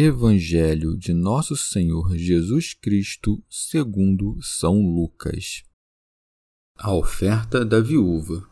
Evangelho de Nosso Senhor Jesus Cristo, segundo São Lucas. A oferta da viúva.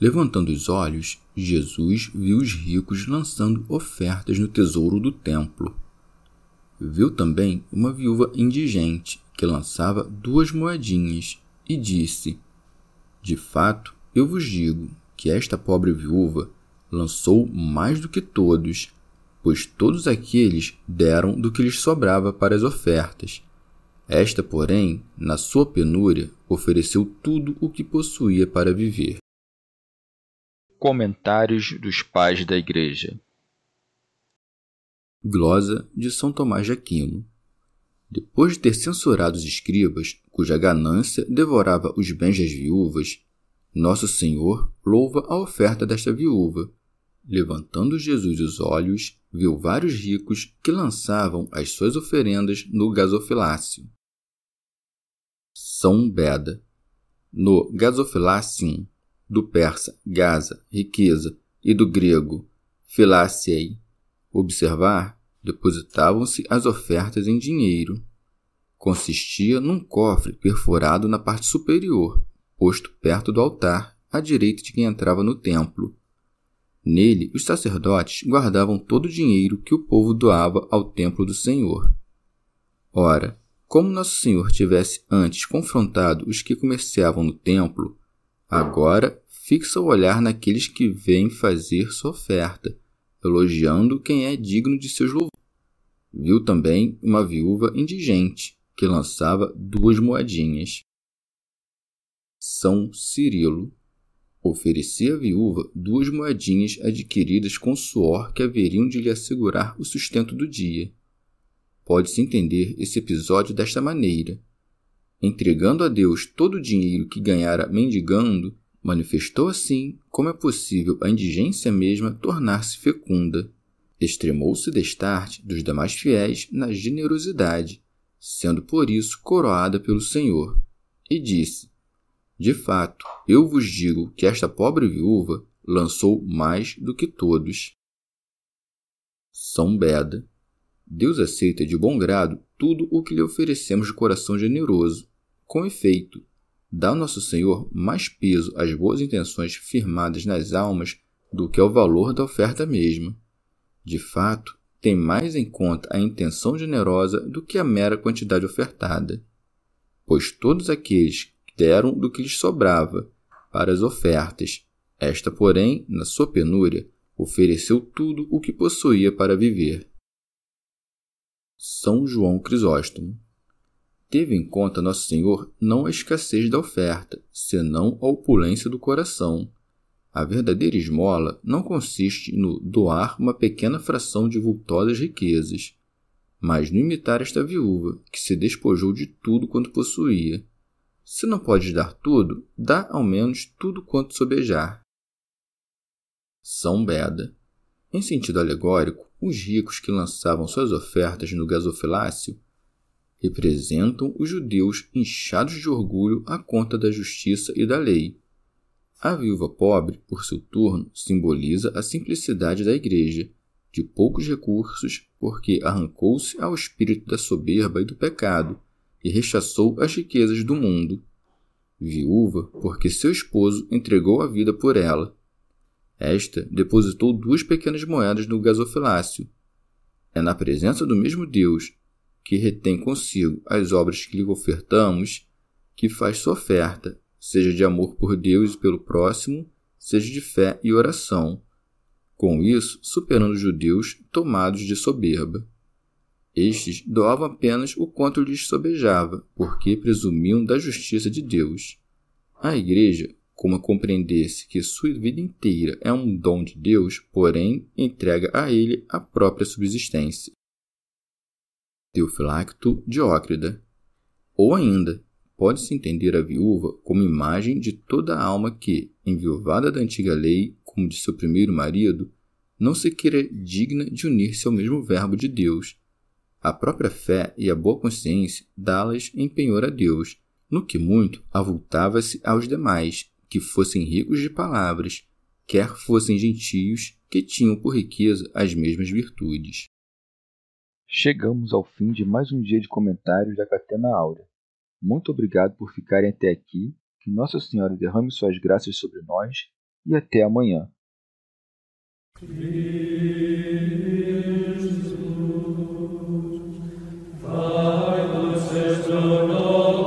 Levantando os olhos, Jesus viu os ricos lançando ofertas no tesouro do templo. Viu também uma viúva indigente que lançava duas moedinhas e disse: De fato, eu vos digo que esta pobre viúva lançou mais do que todos pois todos aqueles deram do que lhes sobrava para as ofertas. Esta, porém, na sua penúria, ofereceu tudo o que possuía para viver. Comentários dos Pais da Igreja Glosa de São Tomás de Aquino Depois de ter censurado os escribas, cuja ganância devorava os bens das viúvas, Nosso Senhor louva a oferta desta viúva, Levantando Jesus os olhos, viu vários ricos que lançavam as suas oferendas no gasofilácio. São Beda. No gasofilácium, do persa gaza, riqueza, e do grego filáciei, observar, depositavam-se as ofertas em dinheiro. Consistia num cofre perfurado na parte superior, posto perto do altar, à direita de quem entrava no templo Nele, os sacerdotes guardavam todo o dinheiro que o povo doava ao templo do Senhor. Ora, como Nosso Senhor tivesse antes confrontado os que comerciavam no templo, agora fixa o olhar naqueles que vêm fazer sua oferta, elogiando quem é digno de seus louvores. Viu também uma viúva indigente, que lançava duas moedinhas. São Cirilo Oferecia à viúva duas moedinhas adquiridas com suor que haveriam de lhe assegurar o sustento do dia. Pode-se entender esse episódio desta maneira. Entregando a Deus todo o dinheiro que ganhara mendigando, manifestou assim como é possível a indigência mesma tornar-se fecunda. Extremou-se destarte dos demais fiéis na generosidade, sendo por isso coroada pelo Senhor, e disse: de fato, eu vos digo que esta pobre viúva lançou mais do que todos. São Beda. Deus aceita de bom grado tudo o que lhe oferecemos de coração generoso. Com efeito, dá ao nosso Senhor mais peso às boas intenções firmadas nas almas do que ao valor da oferta mesma. De fato, tem mais em conta a intenção generosa do que a mera quantidade ofertada. Pois todos aqueles deram do que lhes sobrava para as ofertas. Esta, porém, na sua penúria, ofereceu tudo o que possuía para viver. São João Crisóstomo teve em conta Nosso Senhor não a escassez da oferta, senão a opulência do coração. A verdadeira esmola não consiste no doar uma pequena fração de vultosas riquezas, mas no imitar esta viúva, que se despojou de tudo quanto possuía. Se não podes dar tudo, dá ao menos tudo quanto sobejar. São Beda. Em sentido alegórico, os ricos que lançavam suas ofertas no gasofilácio representam os judeus inchados de orgulho à conta da justiça e da lei. A viúva pobre, por seu turno, simboliza a simplicidade da igreja, de poucos recursos, porque arrancou-se ao espírito da soberba e do pecado, e rechaçou as riquezas do mundo. Viúva, porque seu esposo entregou a vida por ela. Esta depositou duas pequenas moedas no gasofilácio. É na presença do mesmo Deus, que retém consigo as obras que lhe ofertamos, que faz sua oferta, seja de amor por Deus e pelo próximo, seja de fé e oração. Com isso, superando os judeus tomados de soberba. Estes doavam apenas o quanto lhes sobejava, porque presumiam da justiça de Deus. A Igreja, como compreendesse que sua vida inteira é um dom de Deus, porém entrega a ele a própria subsistência. Teofilacto Diócrida. Ou ainda, pode-se entender a viúva como imagem de toda alma que, enviuvada da antiga lei, como de seu primeiro marido, não se queira digna de unir-se ao mesmo Verbo de Deus, a própria fé e a boa consciência dá-las em penhor a Deus, no que muito avultava-se aos demais, que fossem ricos de palavras, quer fossem gentios que tinham por riqueza as mesmas virtudes. Chegamos ao fim de mais um dia de comentários da Catena Áurea. Muito obrigado por ficarem até aqui, que Nossa Senhora derrame suas graças sobre nós e até amanhã. Senhor.